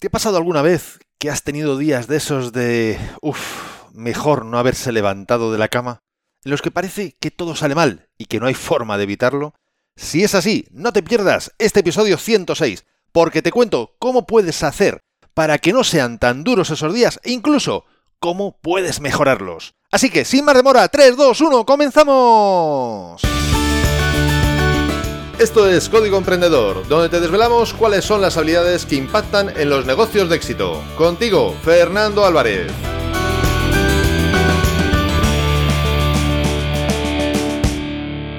¿Te ha pasado alguna vez que has tenido días de esos de... uff, mejor no haberse levantado de la cama? En los que parece que todo sale mal y que no hay forma de evitarlo. Si es así, no te pierdas este episodio 106, porque te cuento cómo puedes hacer para que no sean tan duros esos días e incluso cómo puedes mejorarlos. Así que, sin más demora, 3, 2, 1, comenzamos. Esto es Código Emprendedor, donde te desvelamos cuáles son las habilidades que impactan en los negocios de éxito. Contigo, Fernando Álvarez.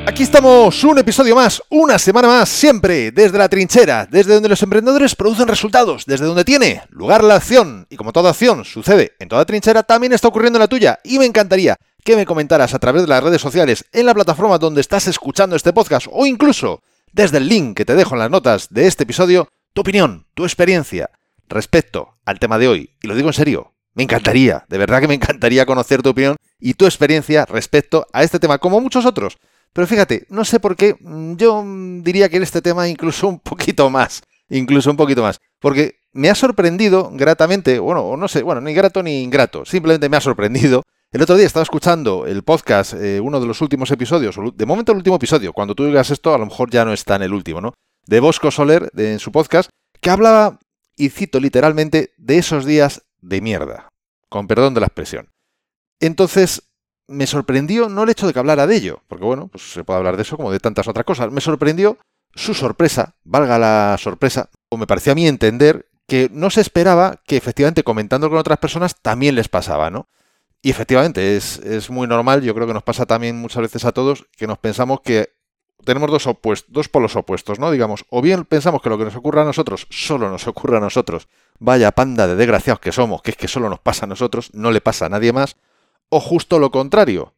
Aquí estamos, un episodio más, una semana más, siempre desde la trinchera, desde donde los emprendedores producen resultados, desde donde tiene lugar la acción. Y como toda acción sucede en toda trinchera, también está ocurriendo en la tuya. Y me encantaría que me comentaras a través de las redes sociales, en la plataforma donde estás escuchando este podcast o incluso desde el link que te dejo en las notas de este episodio, tu opinión, tu experiencia respecto al tema de hoy. Y lo digo en serio, me encantaría, de verdad que me encantaría conocer tu opinión y tu experiencia respecto a este tema, como muchos otros. Pero fíjate, no sé por qué, mm, yo mm, diría que en este tema incluso un poquito más, incluso un poquito más, porque me ha sorprendido gratamente, bueno, no sé, bueno, ni grato ni ingrato, simplemente me ha sorprendido el otro día estaba escuchando el podcast, eh, uno de los últimos episodios, de momento el último episodio, cuando tú digas esto a lo mejor ya no está en el último, ¿no? De Bosco Soler, en su podcast, que hablaba, y cito literalmente, de esos días de mierda, con perdón de la expresión. Entonces, me sorprendió no el hecho de que hablara de ello, porque bueno, pues se puede hablar de eso como de tantas otras cosas, me sorprendió su sorpresa, valga la sorpresa, o me parecía a mí entender que no se esperaba que efectivamente comentando con otras personas también les pasaba, ¿no? Y efectivamente, es, muy normal, yo creo que nos pasa también muchas veces a todos, que nos pensamos que tenemos dos, dos polos opuestos, ¿no? Digamos, o bien pensamos que lo que nos ocurre a nosotros solo nos ocurre a nosotros, vaya panda de desgraciados que somos, que es que solo nos pasa a nosotros, no le pasa a nadie más, o justo lo contrario.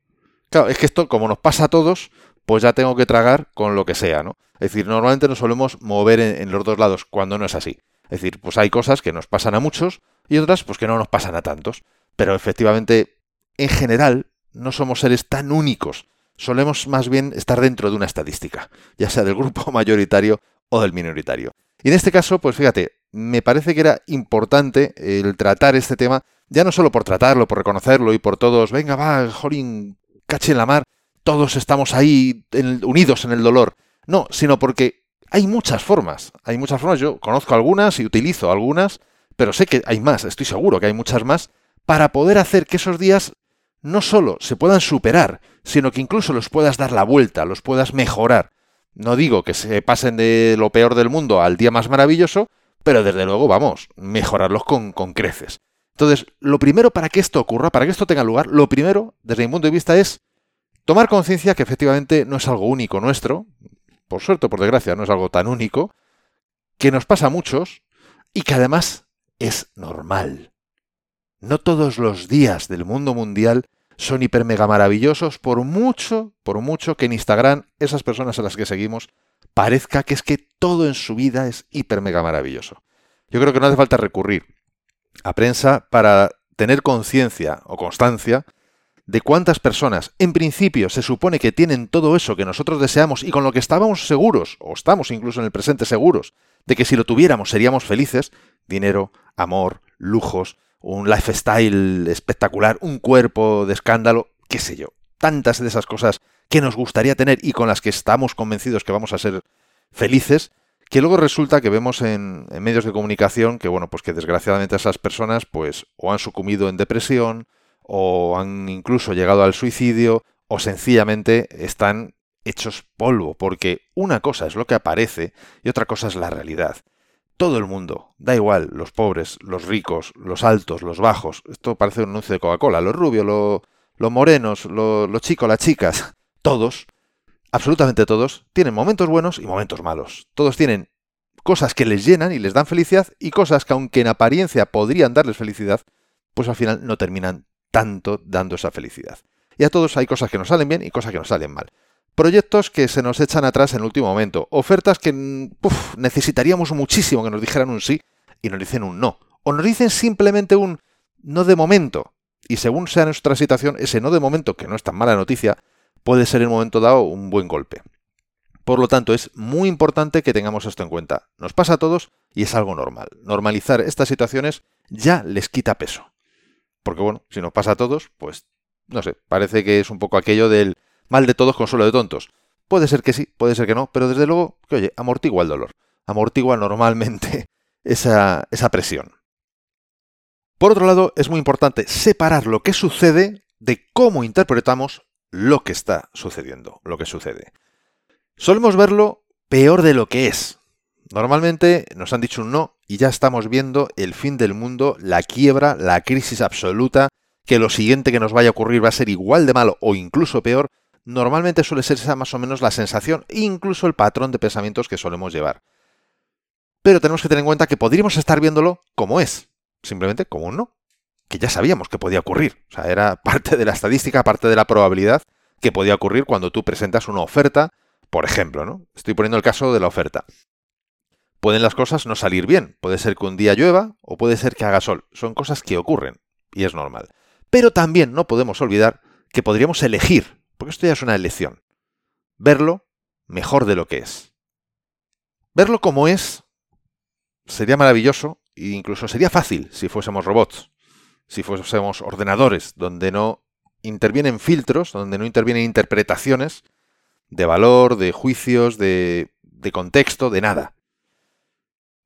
Claro, es que esto, como nos pasa a todos, pues ya tengo que tragar con lo que sea, ¿no? Es decir, normalmente nos solemos mover en, en los dos lados, cuando no es así. Es decir, pues hay cosas que nos pasan a muchos y otras pues que no nos pasan a tantos. Pero efectivamente, en general, no somos seres tan únicos. Solemos más bien estar dentro de una estadística, ya sea del grupo mayoritario o del minoritario. Y en este caso, pues fíjate, me parece que era importante el tratar este tema, ya no solo por tratarlo, por reconocerlo y por todos, venga, va, jolín, cache en la mar, todos estamos ahí unidos en el dolor. No, sino porque hay muchas formas, hay muchas formas, yo conozco algunas y utilizo algunas, pero sé que hay más, estoy seguro que hay muchas más, para poder hacer que esos días no solo se puedan superar, sino que incluso los puedas dar la vuelta, los puedas mejorar. No digo que se pasen de lo peor del mundo al día más maravilloso, pero desde luego, vamos, mejorarlos con, creces. Entonces, lo primero para que esto ocurra, para que esto tenga lugar, lo primero, desde mi punto de vista, es tomar conciencia que efectivamente no es algo único nuestro, por suerte o por desgracia, no es algo tan único, que nos pasa a muchos y que además es normal. No todos los días del mundo mundial son hiper mega maravillosos, por mucho, por mucho que en Instagram esas personas a las que seguimos parezca que es que todo en su vida es hiper mega maravilloso. Yo creo que no hace falta recurrir a prensa para tener conciencia o constancia de cuántas personas en principio se supone que tienen todo eso que nosotros deseamos y con lo que estábamos seguros, o estamos incluso en el presente seguros, de que si lo tuviéramos seríamos felices, dinero, amor, lujos, un lifestyle espectacular, un cuerpo de escándalo, qué sé yo. Tantas de esas cosas que nos gustaría tener y con las que estamos convencidos que vamos a ser felices, que luego resulta que vemos en, medios de comunicación que, bueno, pues que desgraciadamente esas personas, pues, o han sucumbido en depresión, o han incluso llegado al suicidio, o sencillamente están hechos polvo, porque una cosa es lo que aparece y otra cosa es la realidad todo el mundo, da igual, los pobres, los ricos, los altos, los bajos, esto parece un anuncio de Coca-Cola, los rubios, los, morenos, los, chicos, las chicas, todos, absolutamente todos, tienen momentos buenos y momentos malos. Todos tienen cosas que les llenan y les dan felicidad y cosas que aunque en apariencia podrían darles felicidad, pues al final no terminan tanto dando esa felicidad. Y a todos hay cosas que nos salen bien y cosas que nos salen mal. Proyectos que se nos echan atrás en el último momento. Ofertas que necesitaríamos muchísimo que nos dijeran un sí y nos dicen un no. O nos dicen simplemente un no de momento. Y según sea nuestra situación, ese no de momento, que no es tan mala noticia, puede ser en un momento dado un buen golpe. Por lo tanto, es muy importante que tengamos esto en cuenta. Nos pasa a todos y es algo normal. Normalizar estas situaciones ya les quita peso. Porque bueno, si nos pasa a todos, pues no sé, parece que es un poco aquello del mal de todos consuelo de tontos. Puede ser que sí, puede ser que no, pero desde luego que, oye, amortigua el dolor. Amortigua normalmente esa, esa presión. Por otro lado, es muy importante separar lo que sucede de cómo interpretamos lo que está sucediendo, lo que sucede. Solemos verlo peor de lo que es. Normalmente nos han dicho un no y ya estamos viendo el fin del mundo, la quiebra, la crisis absoluta, que lo siguiente que nos vaya a ocurrir va a ser igual de malo o incluso peor, normalmente suele ser esa más o menos la sensación incluso el patrón de pensamientos que solemos llevar. Pero tenemos que tener en cuenta que podríamos estar viéndolo como es, simplemente como un no, que ya sabíamos que podía ocurrir. O sea, era parte de la estadística, parte de la probabilidad que podía ocurrir cuando tú presentas una oferta, por ejemplo, ¿no? Estoy poniendo el caso de la oferta. Pueden las cosas no salir bien, puede ser que un día llueva o puede ser que haga sol, son cosas que ocurren y es normal. Pero también no podemos olvidar que podríamos elegir, porque esto ya es una elección, verlo mejor de lo que es. Verlo como es sería maravilloso e incluso sería fácil si fuésemos robots, si fuésemos ordenadores, donde no intervienen filtros, donde no intervienen interpretaciones de valor, de juicios, de, de contexto, de nada.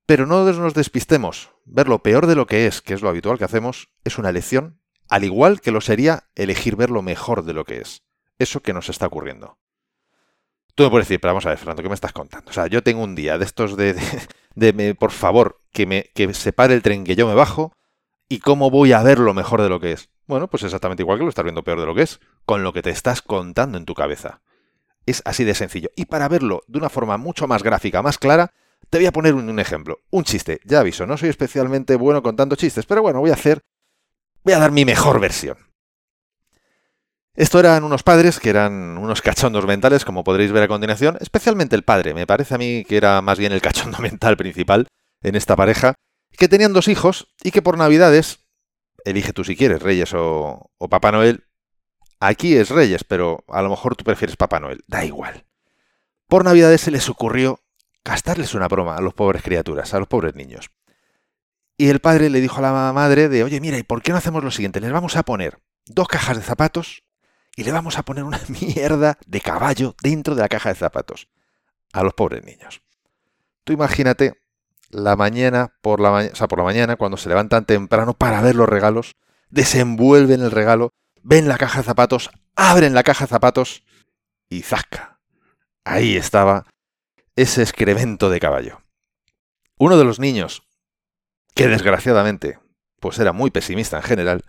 Pero no nos despistemos. Ver lo peor de lo que es, que es lo habitual que hacemos, es una elección al igual que lo sería elegir ver lo mejor de lo que es. Eso que nos está ocurriendo. Tú me puedes decir, pero vamos a ver, Fernando, ¿qué me estás contando? O sea, yo tengo un día de estos de, por favor, que me que se pare el tren, que yo me bajo, y cómo voy a ver lo mejor de lo que es. Bueno, pues exactamente igual que lo estás viendo peor de lo que es, con lo que te estás contando en tu cabeza. Es así de sencillo. Y para verlo de una forma mucho más gráfica, más clara, te voy a poner un, un ejemplo. Un chiste. Ya aviso, no soy especialmente bueno contando chistes, pero bueno, voy a hacer Voy a dar mi mejor versión. Esto eran unos padres que eran unos cachondos mentales, como podréis ver a continuación, especialmente el padre. Me parece a mí que era más bien el cachondo mental principal en esta pareja, que tenían dos hijos y que por Navidades, elige tú si quieres, Reyes o, o Papá Noel, aquí es Reyes, pero a lo mejor tú prefieres Papá Noel, da igual. Por Navidades se les ocurrió gastarles una broma a los pobres criaturas, a los pobres niños. Y el padre le dijo a la madre de, oye, mira, ¿y por qué no hacemos lo siguiente? Les vamos a poner dos cajas de zapatos y le vamos a poner una mierda de caballo dentro de la caja de zapatos a los pobres niños. Tú imagínate la mañana por la mañana, cuando se levantan temprano para ver los regalos, desenvuelven el regalo, ven la caja de zapatos, abren la caja de zapatos y ¡zasca! Ahí estaba ese excremento de caballo. Uno de los niños, que desgraciadamente, pues era muy pesimista en general,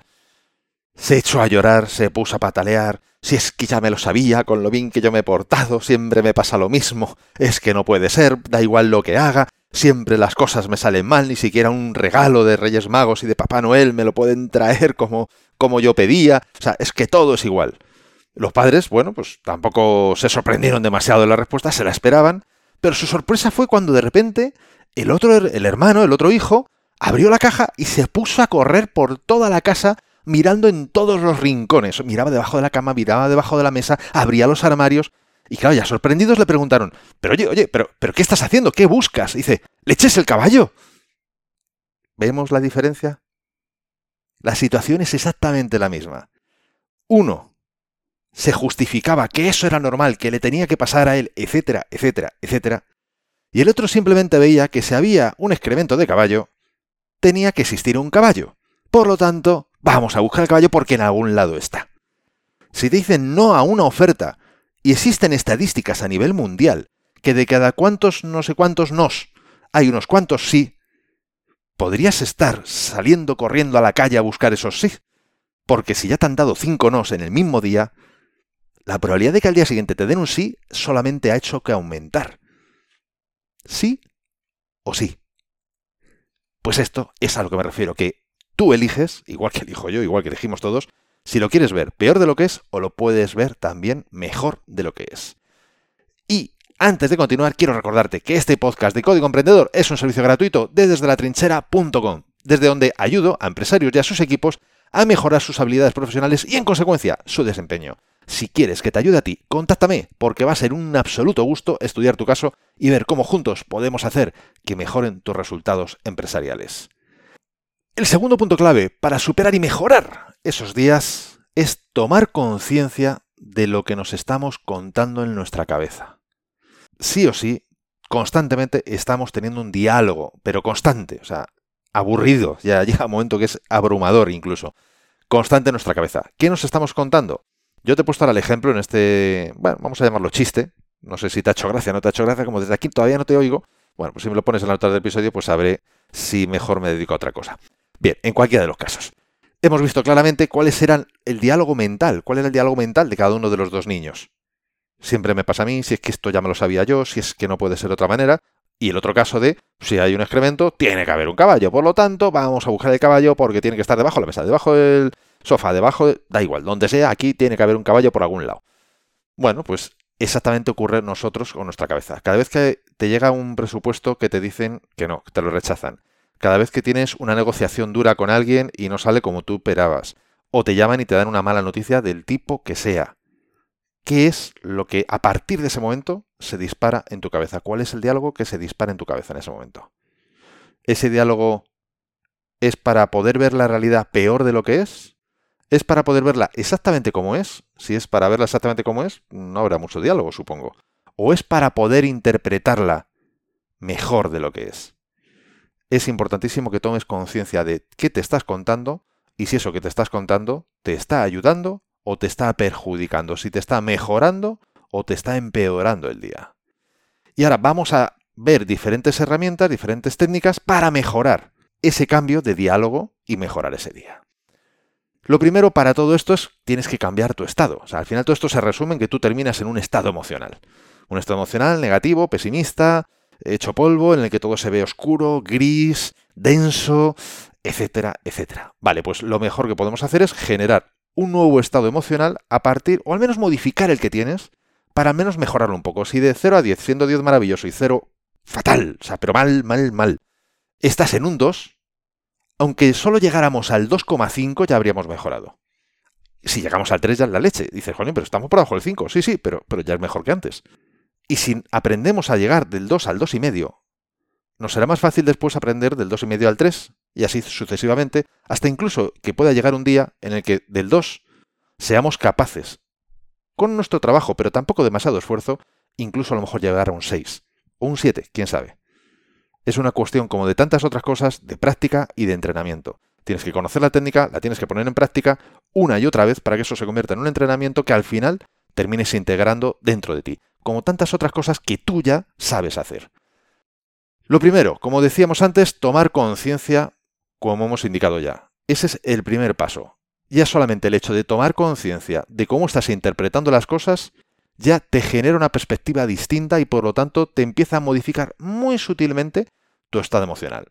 se echó a llorar, se puso a patalear, si es que ya me lo sabía, con lo bien que yo me he portado, siempre me pasa lo mismo, es que no puede ser, da igual lo que haga, siempre las cosas me salen mal, ni siquiera un regalo de Reyes Magos y de Papá Noel me lo pueden traer como, como yo pedía, o sea, es que todo es igual. Los padres, bueno, pues tampoco se sorprendieron demasiado de la respuesta, se la esperaban, pero su sorpresa fue cuando de repente el otro, el hermano, el otro hijo, abrió la caja y se puso a correr por toda la casa mirando en todos los rincones. Miraba debajo de la cama, miraba debajo de la mesa, abría los armarios. Y claro, ya sorprendidos le preguntaron, pero oye, oye, pero, pero ¿qué estás haciendo? ¿Qué buscas? dice, ¿le eches el caballo? ¿Vemos la diferencia? La situación es exactamente la misma. Uno se justificaba que eso era normal, que le tenía que pasar a él, etcétera, etcétera, etcétera. Y el otro simplemente veía que si había un excremento de caballo, tenía que existir un caballo. Por lo tanto, vamos a buscar el caballo porque en algún lado está. Si te dicen no a una oferta, y existen estadísticas a nivel mundial, que de cada cuantos no sé cuántos nos, hay unos cuantos sí, podrías estar saliendo corriendo a la calle a buscar esos sí. Porque si ya te han dado cinco nos en el mismo día, la probabilidad de que al día siguiente te den un sí solamente ha hecho que aumentar. ¿Sí o sí? Pues esto es a lo que me refiero, que tú eliges, igual que elijo yo, igual que elegimos todos, si lo quieres ver peor de lo que es o lo puedes ver también mejor de lo que es. Y antes de continuar, quiero recordarte que este podcast de Código Emprendedor es un servicio gratuito desde la trinchera.com, desde donde ayudo a empresarios y a sus equipos a mejorar sus habilidades profesionales y en consecuencia su desempeño. Si quieres que te ayude a ti, contáctame, porque va a ser un absoluto gusto estudiar tu caso y ver cómo juntos podemos hacer que mejoren tus resultados empresariales. El segundo punto clave para superar y mejorar esos días es tomar conciencia de lo que nos estamos contando en nuestra cabeza. Sí o sí, constantemente estamos teniendo un diálogo, pero constante, o sea, aburrido, ya llega un momento que es abrumador incluso, constante en nuestra cabeza. ¿Qué nos estamos contando? Yo te he puesto ahora el ejemplo en este, bueno, vamos a llamarlo chiste, no sé si te ha hecho gracia no te ha hecho gracia, como desde aquí todavía no te oigo, bueno, pues si me lo pones en la nota del episodio, pues sabré si mejor me dedico a otra cosa. Bien, en cualquiera de los casos. Hemos visto claramente cuáles eran el diálogo mental, cuál era el diálogo mental de cada uno de los dos niños. Siempre me pasa a mí, si es que esto ya me lo sabía yo, si es que no puede ser de otra manera. Y el otro caso de, si hay un excremento, tiene que haber un caballo. Por lo tanto, vamos a buscar el caballo porque tiene que estar debajo de la mesa, debajo del sofá, debajo, da igual, donde sea, aquí tiene que haber un caballo por algún lado. Bueno, pues exactamente ocurre nosotros con nuestra cabeza. Cada vez que te llega un presupuesto que te dicen que no, que te lo rechazan. Cada vez que tienes una negociación dura con alguien y no sale como tú esperabas. O te llaman y te dan una mala noticia del tipo que sea. ¿Qué es lo que a partir de ese momento se dispara en tu cabeza? ¿Cuál es el diálogo que se dispara en tu cabeza en ese momento? ¿Ese diálogo es para poder ver la realidad peor de lo que es? ¿Es para poder verla exactamente como es? Si es para verla exactamente como es, no habrá mucho diálogo, supongo. ¿O es para poder interpretarla mejor de lo que es? Es importantísimo que tomes conciencia de qué te estás contando y si eso que te estás contando te está ayudando o te está perjudicando, si te está mejorando o te está empeorando el día. Y ahora vamos a ver diferentes herramientas, diferentes técnicas para mejorar ese cambio de diálogo y mejorar ese día. Lo primero para todo esto es tienes que cambiar tu estado. Al final todo esto se resume en que tú terminas en un estado emocional. Un estado emocional negativo, pesimista, hecho polvo, en el que todo se ve oscuro, gris, denso, etcétera, etcétera. Vale, pues lo mejor que podemos hacer es generar un nuevo estado emocional a partir, o al menos modificar el que tienes, para al menos mejorarlo un poco. Si de 0 a 10, siendo 10 maravilloso y 0 fatal, o sea, pero mal, mal, mal, estás en un 2, aunque solo llegáramos al 2,5 ya habríamos mejorado. Si llegamos al 3 ya es la leche. Dices, joder, pero estamos por debajo del 5. Sí, sí, pero, pero ya es mejor que antes. Y si aprendemos a llegar del 2 al 2,5, nos será más fácil después aprender del 2,5 al 3 y así sucesivamente, hasta incluso que pueda llegar un día en el que del 2 seamos capaces, con nuestro trabajo, pero tampoco demasiado esfuerzo, incluso a lo mejor llegar a un 6 o un 7, quién sabe. Es una cuestión como de tantas otras cosas de práctica y de entrenamiento. Tienes que conocer la técnica, la tienes que poner en práctica una y otra vez para que eso se convierta en un entrenamiento que al final termines integrando dentro de ti, como tantas otras cosas que tú ya sabes hacer. Lo primero, como decíamos antes, tomar conciencia, como hemos indicado ya. Ese es el primer paso. Ya solamente el hecho de tomar conciencia de cómo estás interpretando las cosas ya te genera una perspectiva distinta y por lo tanto te empieza a modificar muy sutilmente tu estado emocional.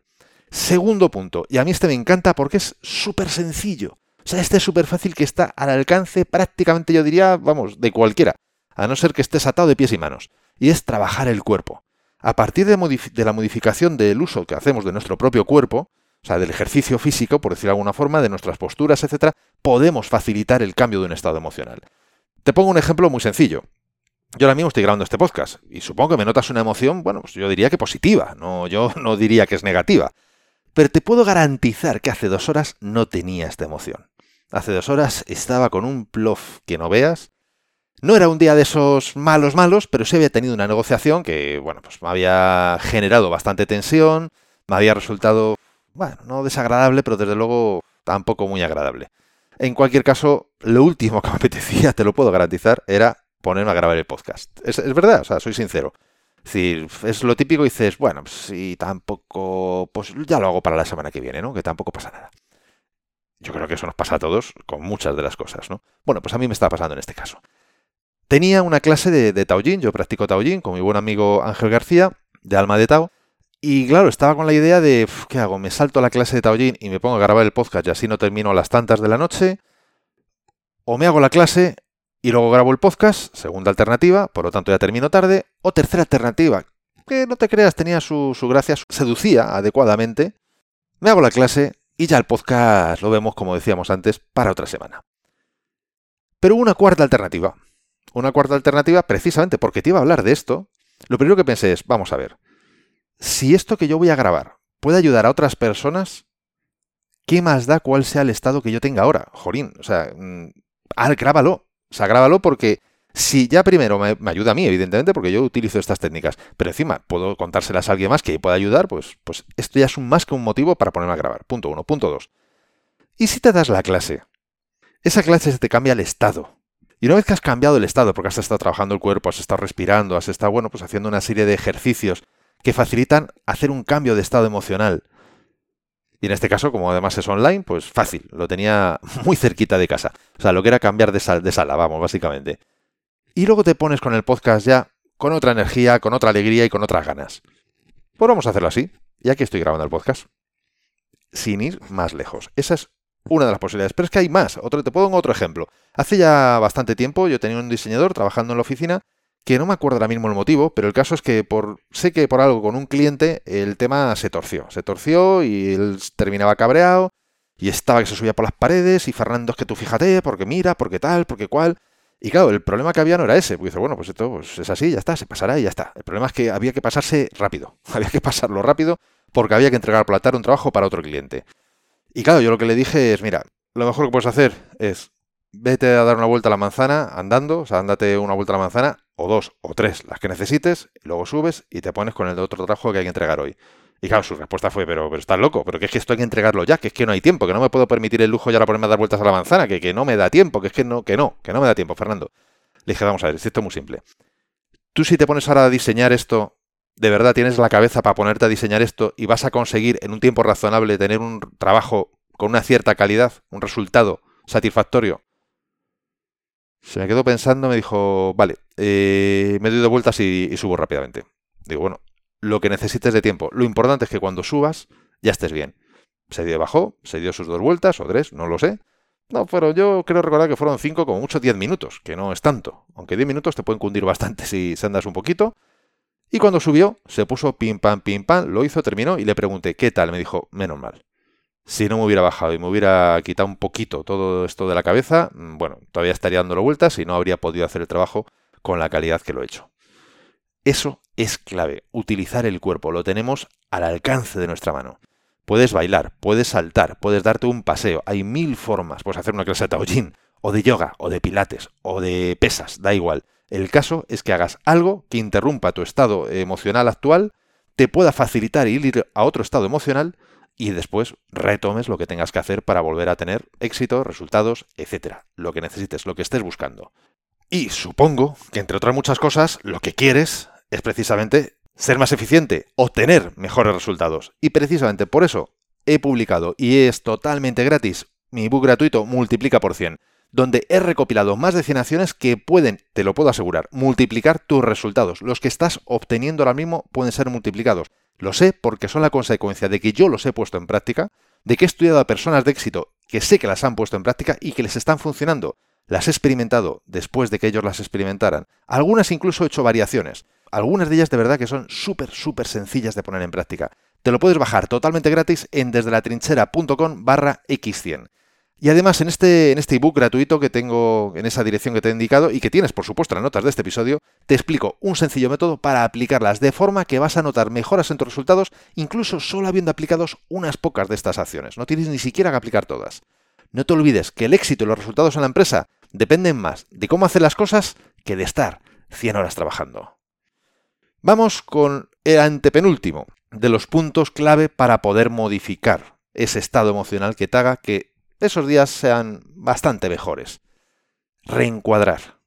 Segundo punto, y a mí este me encanta porque es súper sencillo. O sea, este es súper fácil que está al alcance prácticamente, yo diría, vamos, de cualquiera, a no ser que estés atado de pies y manos. Y es trabajar el cuerpo. A partir de, la modificación del uso que hacemos de nuestro propio cuerpo, o sea, del ejercicio físico, por decirlo de alguna forma, de nuestras posturas, etc., podemos facilitar el cambio de un estado emocional. Te pongo un ejemplo muy sencillo. Yo ahora mismo estoy grabando este podcast y supongo que me notas una emoción, bueno, pues yo diría que positiva, no, yo no diría que es negativa. Pero te puedo garantizar que hace dos horas no tenía esta emoción. Hace dos horas estaba con un plof que no veas. No era un día de esos malos malos, pero sí había tenido una negociación que, bueno, pues me había generado bastante tensión, me había resultado, bueno, no desagradable, pero desde luego tampoco muy agradable. En cualquier caso, lo último que me apetecía, te lo puedo garantizar, era ponerme a grabar el podcast. Es, verdad, o sea, soy sincero. Es decir, es lo típico y dices, bueno, pues si tampoco, pues ya lo hago para la semana que viene, ¿no? Que tampoco pasa nada. Yo creo que eso nos pasa a todos con muchas de las cosas, ¿no? Bueno, pues a mí me está pasando en este caso. Tenía una clase de, de yo practico Taoyin con mi buen amigo Ángel García, de Alma de Tao, y claro, estaba con la idea de, ¿qué hago? ¿Me salto la clase de Taoyin y me pongo a grabar el podcast y así no termino a las tantas de la noche? ¿O me hago la clase y luego grabo el podcast, segunda alternativa, por lo tanto ya termino tarde. O tercera alternativa, que no te creas, tenía su, gracia, seducía adecuadamente. Me hago la clase y ya el podcast lo vemos, como decíamos antes, para otra semana. Pero una cuarta alternativa. Una cuarta alternativa, precisamente porque te iba a hablar de esto, lo primero que pensé es, vamos a ver, si esto que yo voy a grabar puede ayudar a otras personas, ¿qué más da cuál sea el estado que yo tenga ahora? Jorín, o sea, mm, grábalo. O sea, grábalo porque si ya primero me, ayuda a mí, evidentemente, porque yo utilizo estas técnicas, pero encima puedo contárselas a alguien más que pueda ayudar, pues, pues esto ya es un, más que un motivo para ponerme a grabar. Punto uno. Punto dos. ¿Y si te das la clase? Esa clase se te cambia el estado. Y una vez que has cambiado el estado, porque has estado trabajando el cuerpo, has estado respirando, has estado, bueno, pues haciendo una serie de ejercicios que facilitan hacer un cambio de estado emocional. Y en este caso, como además es online, pues fácil, lo tenía muy cerquita de casa. O sea, lo que era cambiar de, sala, vamos, básicamente. Y luego te pones con el podcast ya con otra energía, con otra alegría y con otras ganas. Pues vamos a hacerlo así, ya que estoy grabando el podcast. Sin ir más lejos. Esa es una de las posibilidades. Pero es que hay más. Otro, te pongo otro ejemplo. Hace ya bastante tiempo yo tenía un diseñador trabajando en la oficina que no me acuerdo ahora mismo el motivo, pero el caso es que por sé que por algo con un cliente el tema se torció. Se torció y él terminaba cabreado y estaba que se subía por las paredes y Fernando es que tú fíjate, porque mira, porque tal, porque cual. Y claro, el problema que había no era ese, porque dice, bueno, pues esto pues es así, ya está, se pasará y ya está. El problema es que había que pasarse rápido, había que pasarlo rápido porque había que entregar platar un trabajo para otro cliente. Y claro, yo lo que le dije es, mira, lo mejor que puedes hacer es vete a dar una vuelta a la manzana andando, o sea, ándate una vuelta a la manzana, o dos, o tres, las que necesites, y luego subes y te pones con el otro trabajo que hay que entregar hoy. Y claro, su respuesta fue, pero, pero estás loco, pero que es que esto hay que entregarlo ya, que es que no hay tiempo, que no me puedo permitir el lujo ya ahora ponerme a dar vueltas a la manzana, que, que no me da tiempo, que es que no, que no, que no me da tiempo, Fernando. Le dije, vamos a ver, esto es muy simple. Tú si te pones ahora a diseñar esto, de verdad tienes la cabeza para ponerte a diseñar esto y vas a conseguir en un tiempo razonable tener un trabajo con una cierta calidad, un resultado satisfactorio. Se me quedó pensando, me dijo, vale, eh, me doy de vueltas y, subo rápidamente. Digo, bueno, lo que necesites de tiempo. Lo importante es que cuando subas ya estés bien. Se dio bajó, se dio sus dos vueltas o tres, no lo sé. No, pero yo creo recordar que fueron cinco, como mucho diez minutos, que no es tanto. Aunque diez minutos te pueden cundir bastante si se andas un poquito. Y cuando subió, se puso pim pam, pim pam, lo hizo, terminó y le pregunté, ¿qué tal? Me dijo, menos mal. Si no me hubiera bajado y me hubiera quitado un poquito todo esto de la cabeza, mm, bueno, todavía estaría dándolo vueltas y no habría podido hacer el trabajo con la calidad que lo he hecho. Eso es clave, utilizar el cuerpo, lo tenemos al alcance de nuestra mano. Puedes bailar, puedes saltar, puedes darte un paseo, hay mil formas, puedes hacer una clase de taoyin, o de yoga, o de pilates, o de pesas, da igual. El caso es que hagas algo que interrumpa tu estado emocional actual, te pueda facilitar ir a otro estado emocional y después retomes lo que tengas que hacer para volver a tener éxito, resultados, etcétera, lo que necesites, lo que estés buscando. Y supongo que entre otras muchas cosas, lo que quieres es precisamente ser más eficiente, obtener mejores resultados. Y precisamente por eso he publicado y es totalmente gratis mi ebook gratuito Multiplica por 100, donde he recopilado más de 100 acciones que pueden, te lo puedo asegurar, multiplicar tus resultados. Los que estás obteniendo ahora mismo pueden ser multiplicados. Lo sé porque son la consecuencia de que yo los he puesto en práctica, de que he estudiado a personas de éxito que sé que las han puesto en práctica y que les están funcionando. Las he experimentado después de que ellos las experimentaran. Algunas incluso he hecho variaciones. Algunas de ellas de verdad que son súper, súper sencillas de poner en práctica. Te lo puedes bajar totalmente gratis en desde la trinchera.com barra x100. Y además en este, en este ebook gratuito que tengo en esa dirección que te he indicado y que tienes por supuesto en las notas de este episodio, te explico un sencillo método para aplicarlas de forma que vas a notar mejoras en tus resultados incluso solo habiendo aplicados unas pocas de estas acciones. No tienes ni siquiera que aplicar todas. No te olvides que el éxito y los resultados en la empresa dependen más de cómo hacer las cosas que de estar 100 horas trabajando. Vamos con el antepenúltimo de los puntos clave para poder modificar ese estado emocional que te haga que esos días sean bastante mejores. Reencuadrar.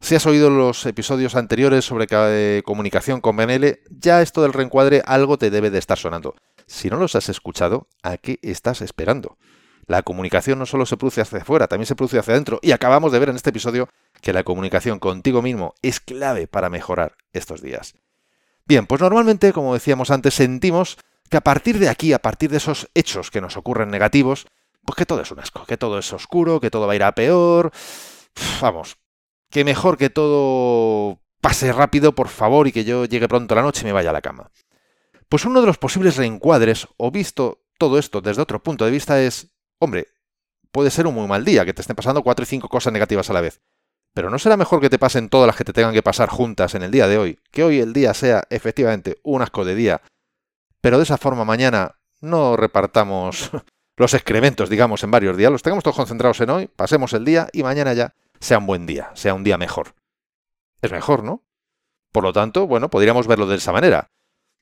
Si has oído los episodios anteriores sobre eh, comunicación con BNL, ya esto del reencuadre algo te debe de estar sonando. Si no los has escuchado, ¿a qué estás esperando? La comunicación no solo se produce hacia afuera, también se produce hacia adentro. Y acabamos de ver en este episodio que la comunicación contigo mismo es clave para mejorar estos días. Bien, pues normalmente, como decíamos antes, sentimos que a partir de aquí, a partir de esos hechos que nos ocurren negativos, pues que todo es un asco, que todo es oscuro, que todo va a ir a peor. Vamos, que mejor que todo pase rápido, por favor, y que yo llegue pronto a la noche y me vaya a la cama. Pues uno de los posibles reencuadres, o visto todo esto desde otro punto de vista, es, hombre, puede ser un muy mal día, que te estén pasando cuatro y cinco cosas negativas a la vez. Pero ¿no será mejor que te pasen todas las que te tengan que pasar juntas en el día de hoy? Que hoy el día sea efectivamente un asco de día, pero de esa forma mañana no repartamos los excrementos, digamos, en varios días, los tengamos todos concentrados en hoy, pasemos el día y mañana ya sea un buen día, sea un día mejor. Es mejor, ¿no? Por lo tanto, bueno, podríamos verlo de esa manera.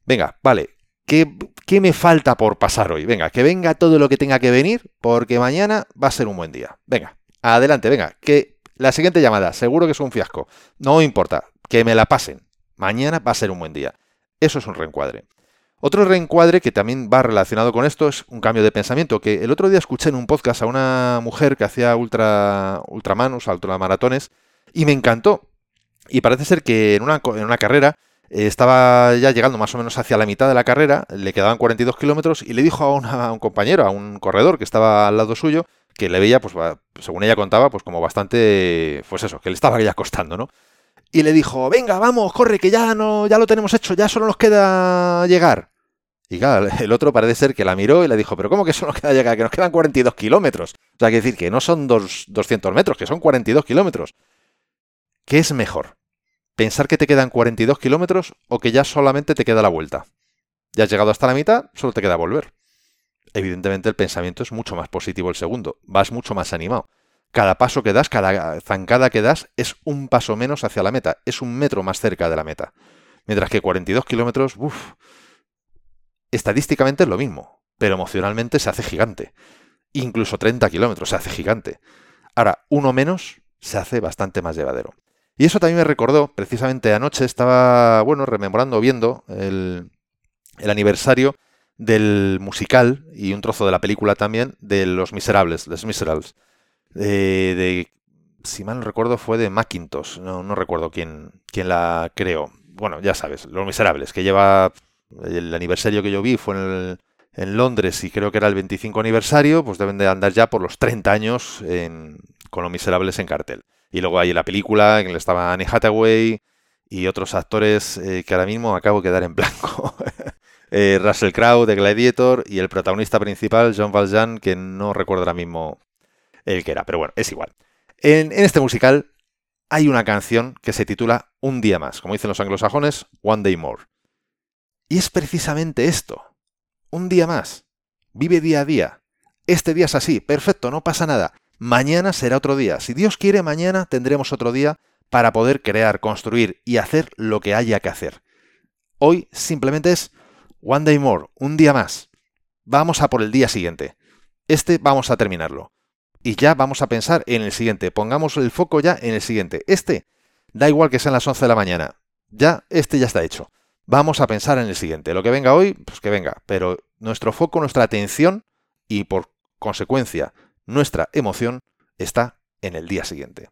Venga, vale, ¿qué, ¿qué, me falta por pasar hoy? Venga, que venga todo lo que tenga que venir, porque mañana va a ser un buen día. Venga, adelante, venga, que la siguiente llamada, seguro que es un fiasco. No importa, que me la pasen. Mañana va a ser un buen día. Eso es un reencuadre. Otro reencuadre que también va relacionado con esto es un cambio de pensamiento, que el otro día escuché en un podcast a una mujer que hacía ultra, ultramanos, ultramaratones, y me encantó. Y parece ser que en una, en una carrera eh, estaba ya llegando más o menos hacia la mitad de la carrera, le quedaban 42 kilómetros, y le dijo a, a, un compañero, a un corredor que estaba al lado suyo, que le veía, pues según ella contaba, pues como bastante, pues eso, que le estaba ya costando, ¿no? Y le dijo, venga, vamos, corre, que ya no, ya lo tenemos hecho, ya solo nos queda llegar. Y claro, el otro parece ser que la miró y le dijo, pero ¿cómo que solo nos queda llegar? Que nos quedan 42 kilómetros. O sea, que decir que no son dos, 200 metros, que son 42 kilómetros. ¿Qué es mejor? ¿Pensar que te quedan 42 kilómetros o que ya solamente te queda la vuelta? Ya has llegado hasta la mitad, solo te queda volver. Evidentemente el pensamiento es mucho más positivo el segundo, vas mucho más animado cada paso que das, cada zancada que das, es un paso menos hacia la meta, es un metro más cerca de la meta. Mientras que 42 kilómetros, uff, estadísticamente es lo mismo, pero emocionalmente se hace gigante. Incluso 30 kilómetros se hace gigante. Ahora, uno menos se hace bastante más llevadero. Y eso también me recordó, precisamente anoche estaba, bueno, rememorando, viendo el, el aniversario del musical y un trozo de la película también de Los Miserables, Les Miserables de, si mal no recuerdo, fue de Macintosh, no, no recuerdo quién, quién la creó. Bueno, ya sabes, Los Miserables, que lleva el aniversario que yo vi fue en, en, Londres y creo que era el 25 aniversario, pues deben de andar ya por los 30 años con Los Miserables en cartel. Y luego hay la película en la estaba Annie Hathaway y otros actores eh, que ahora mismo acabo de quedar en blanco. eh, Russell Crowe de Gladiator y el protagonista principal, John Valjean, que no recuerdo ahora mismo el que era, pero bueno, es igual. En, este musical hay una canción que se titula Un día más, como dicen los anglosajones, One Day More. Y es precisamente esto, un día más. Vive día a día. Este día es así, perfecto, no pasa nada. Mañana será otro día. Si Dios quiere, mañana tendremos otro día para poder crear, construir y hacer lo que haya que hacer. Hoy simplemente es One Day More, un día más. Vamos a por el día siguiente. Este vamos a terminarlo y ya vamos a pensar en el siguiente. Pongamos el foco ya en el siguiente. Este, da igual que sean las 11 de la mañana. Ya, este ya está hecho. Vamos a pensar en el siguiente. Lo que venga hoy, pues que venga. Pero nuestro foco, nuestra atención y por consecuencia nuestra emoción está en el día siguiente.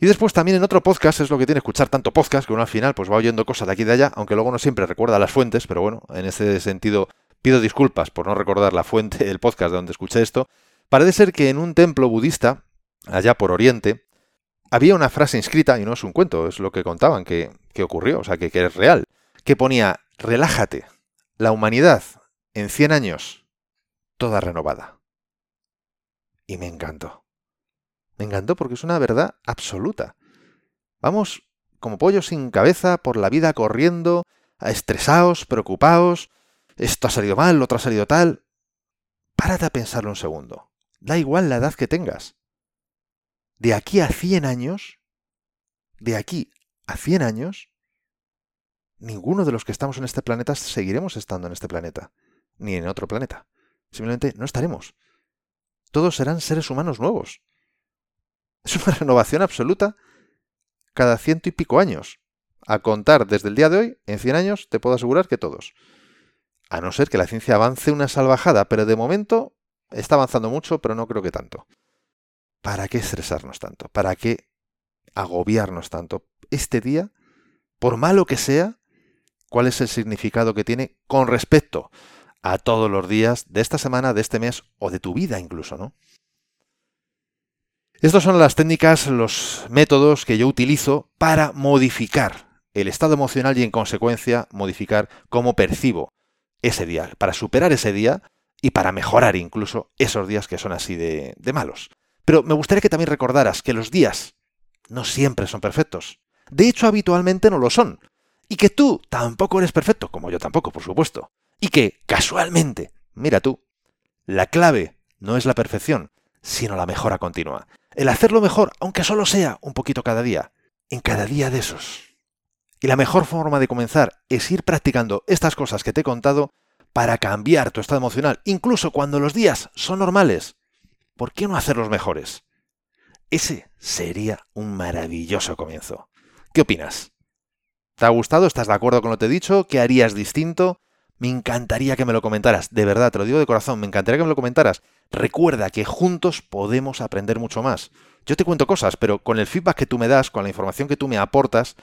Y después también en otro podcast, es lo que tiene escuchar tanto podcast, que uno al final pues va oyendo cosas de aquí y de allá, aunque luego no siempre recuerda las fuentes, pero bueno, en ese sentido pido disculpas por no recordar la fuente del podcast de donde escuché esto, Parece ser que en un templo budista, allá por Oriente, había una frase inscrita, y no es un cuento, es lo que contaban que, ocurrió, o sea, que, que es real, que ponía, relájate, la humanidad en 100 años, toda renovada. Y me encantó. Me encantó porque es una verdad absoluta. Vamos como pollos sin cabeza por la vida corriendo, estresados, preocupados, esto ha salido mal, lo otro ha salido tal. Párate a pensarlo un segundo. Da igual la edad que tengas. De aquí a 100 años, de aquí a 100 años, ninguno de los que estamos en este planeta seguiremos estando en este planeta, ni en otro planeta. Simplemente no estaremos. Todos serán seres humanos nuevos. Es una renovación absoluta cada ciento y pico años. A contar desde el día de hoy, en 100 años, te puedo asegurar que todos. A no ser que la ciencia avance una salvajada, pero de momento Está avanzando mucho, pero no creo que tanto. ¿Para qué estresarnos tanto? ¿Para qué agobiarnos tanto? Este día, por malo que sea, ¿cuál es el significado que tiene con respecto a todos los días de esta semana, de este mes o de tu vida incluso, ¿no? Estas son las técnicas, los métodos que yo utilizo para modificar el estado emocional y en consecuencia modificar cómo percibo ese día, para superar ese día y para mejorar incluso esos días que son así de, malos. Pero me gustaría que también recordaras que los días no siempre son perfectos. De hecho, habitualmente no lo son. Y que tú tampoco eres perfecto, como yo tampoco, por supuesto. Y que, casualmente, mira tú, la clave no es la perfección, sino la mejora continua. El hacerlo mejor, aunque solo sea un poquito cada día, en cada día de esos. Y la mejor forma de comenzar es ir practicando estas cosas que te he contado para cambiar tu estado emocional, incluso cuando los días son normales. ¿Por qué no hacerlos mejores? Ese sería un maravilloso comienzo. ¿Qué opinas? ¿Te ha gustado? ¿Estás de acuerdo con lo que te he dicho? ¿Qué harías distinto? Me encantaría que me lo comentaras. De verdad, te lo digo de corazón, me encantaría que me lo comentaras. Recuerda que juntos podemos aprender mucho más. Yo te cuento cosas, pero con el feedback que tú me das, con la información que tú me aportas,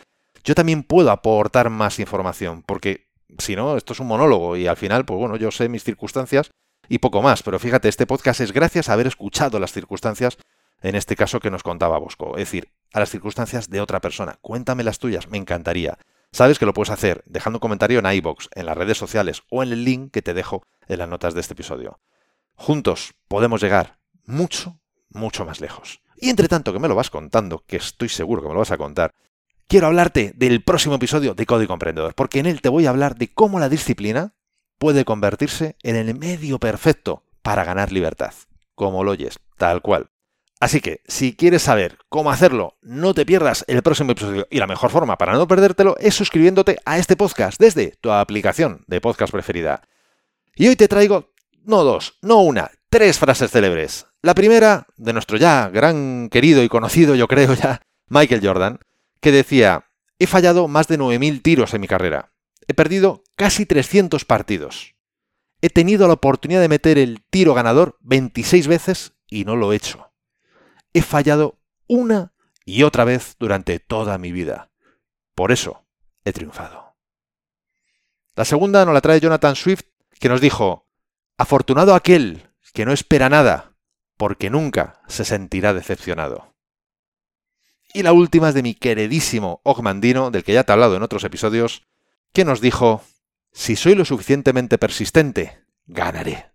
yo también puedo aportar más información, porque si no, esto es un monólogo y al final, pues bueno, yo sé mis circunstancias y poco más, pero fíjate, este podcast es gracias a haber escuchado las circunstancias en este caso que nos contaba Bosco, es decir, a las circunstancias de otra persona. Cuéntame las tuyas, me encantaría. Sabes que lo puedes hacer dejando un comentario en iBox, en las redes sociales o en el link que te dejo en las notas de este episodio. Juntos podemos llegar mucho, mucho más lejos. Y entre tanto que me lo vas contando, que estoy seguro que me lo vas a contar, quiero hablarte del próximo episodio de Código Emprendedor, porque en él te voy a hablar de cómo la disciplina puede convertirse en el medio perfecto para ganar libertad. Como lo oyes, tal cual. Así que, si quieres saber cómo hacerlo, no te pierdas el próximo episodio. Y la mejor forma para no perdértelo es suscribiéndote a este podcast desde tu aplicación de podcast preferida. Y hoy te traigo, no dos, no una, tres frases célebres. La primera, de nuestro ya gran querido y conocido, yo creo ya, Michael Jordan, que decía, he fallado más de 9.000 tiros en mi carrera. He perdido casi 300 partidos. He tenido la oportunidad de meter el tiro ganador 26 veces y no lo he hecho he fallado una y otra vez durante toda mi vida. Por eso he triunfado. La segunda nos la trae Jonathan Swift, que nos dijo, afortunado aquel que no espera nada, porque nunca se sentirá decepcionado. Y la última es de mi queridísimo Ogmandino, del que ya te he hablado en otros episodios, que nos dijo, si soy lo suficientemente persistente, ganaré.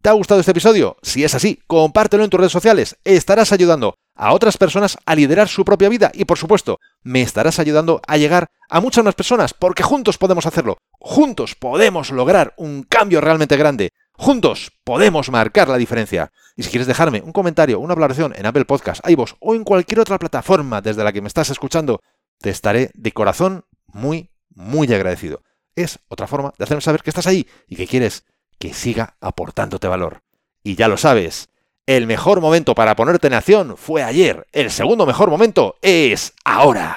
¿Te ha gustado este episodio? Si es así, compártelo en tus redes sociales. Estarás ayudando a otras personas a liderar su propia vida y, por supuesto, me estarás ayudando a llegar a muchas más personas porque juntos podemos hacerlo. Juntos podemos lograr un cambio realmente grande. Juntos podemos marcar la diferencia. Y si quieres dejarme un comentario, una valoración en Apple Podcast, iVoox o en cualquier otra plataforma desde la que me estás escuchando, te estaré de corazón muy, muy agradecido. Es otra forma de hacerme saber que estás ahí y que quieres que siga aportándote valor. Y ya lo sabes, el mejor momento para ponerte en acción fue ayer, el segundo mejor momento es ahora.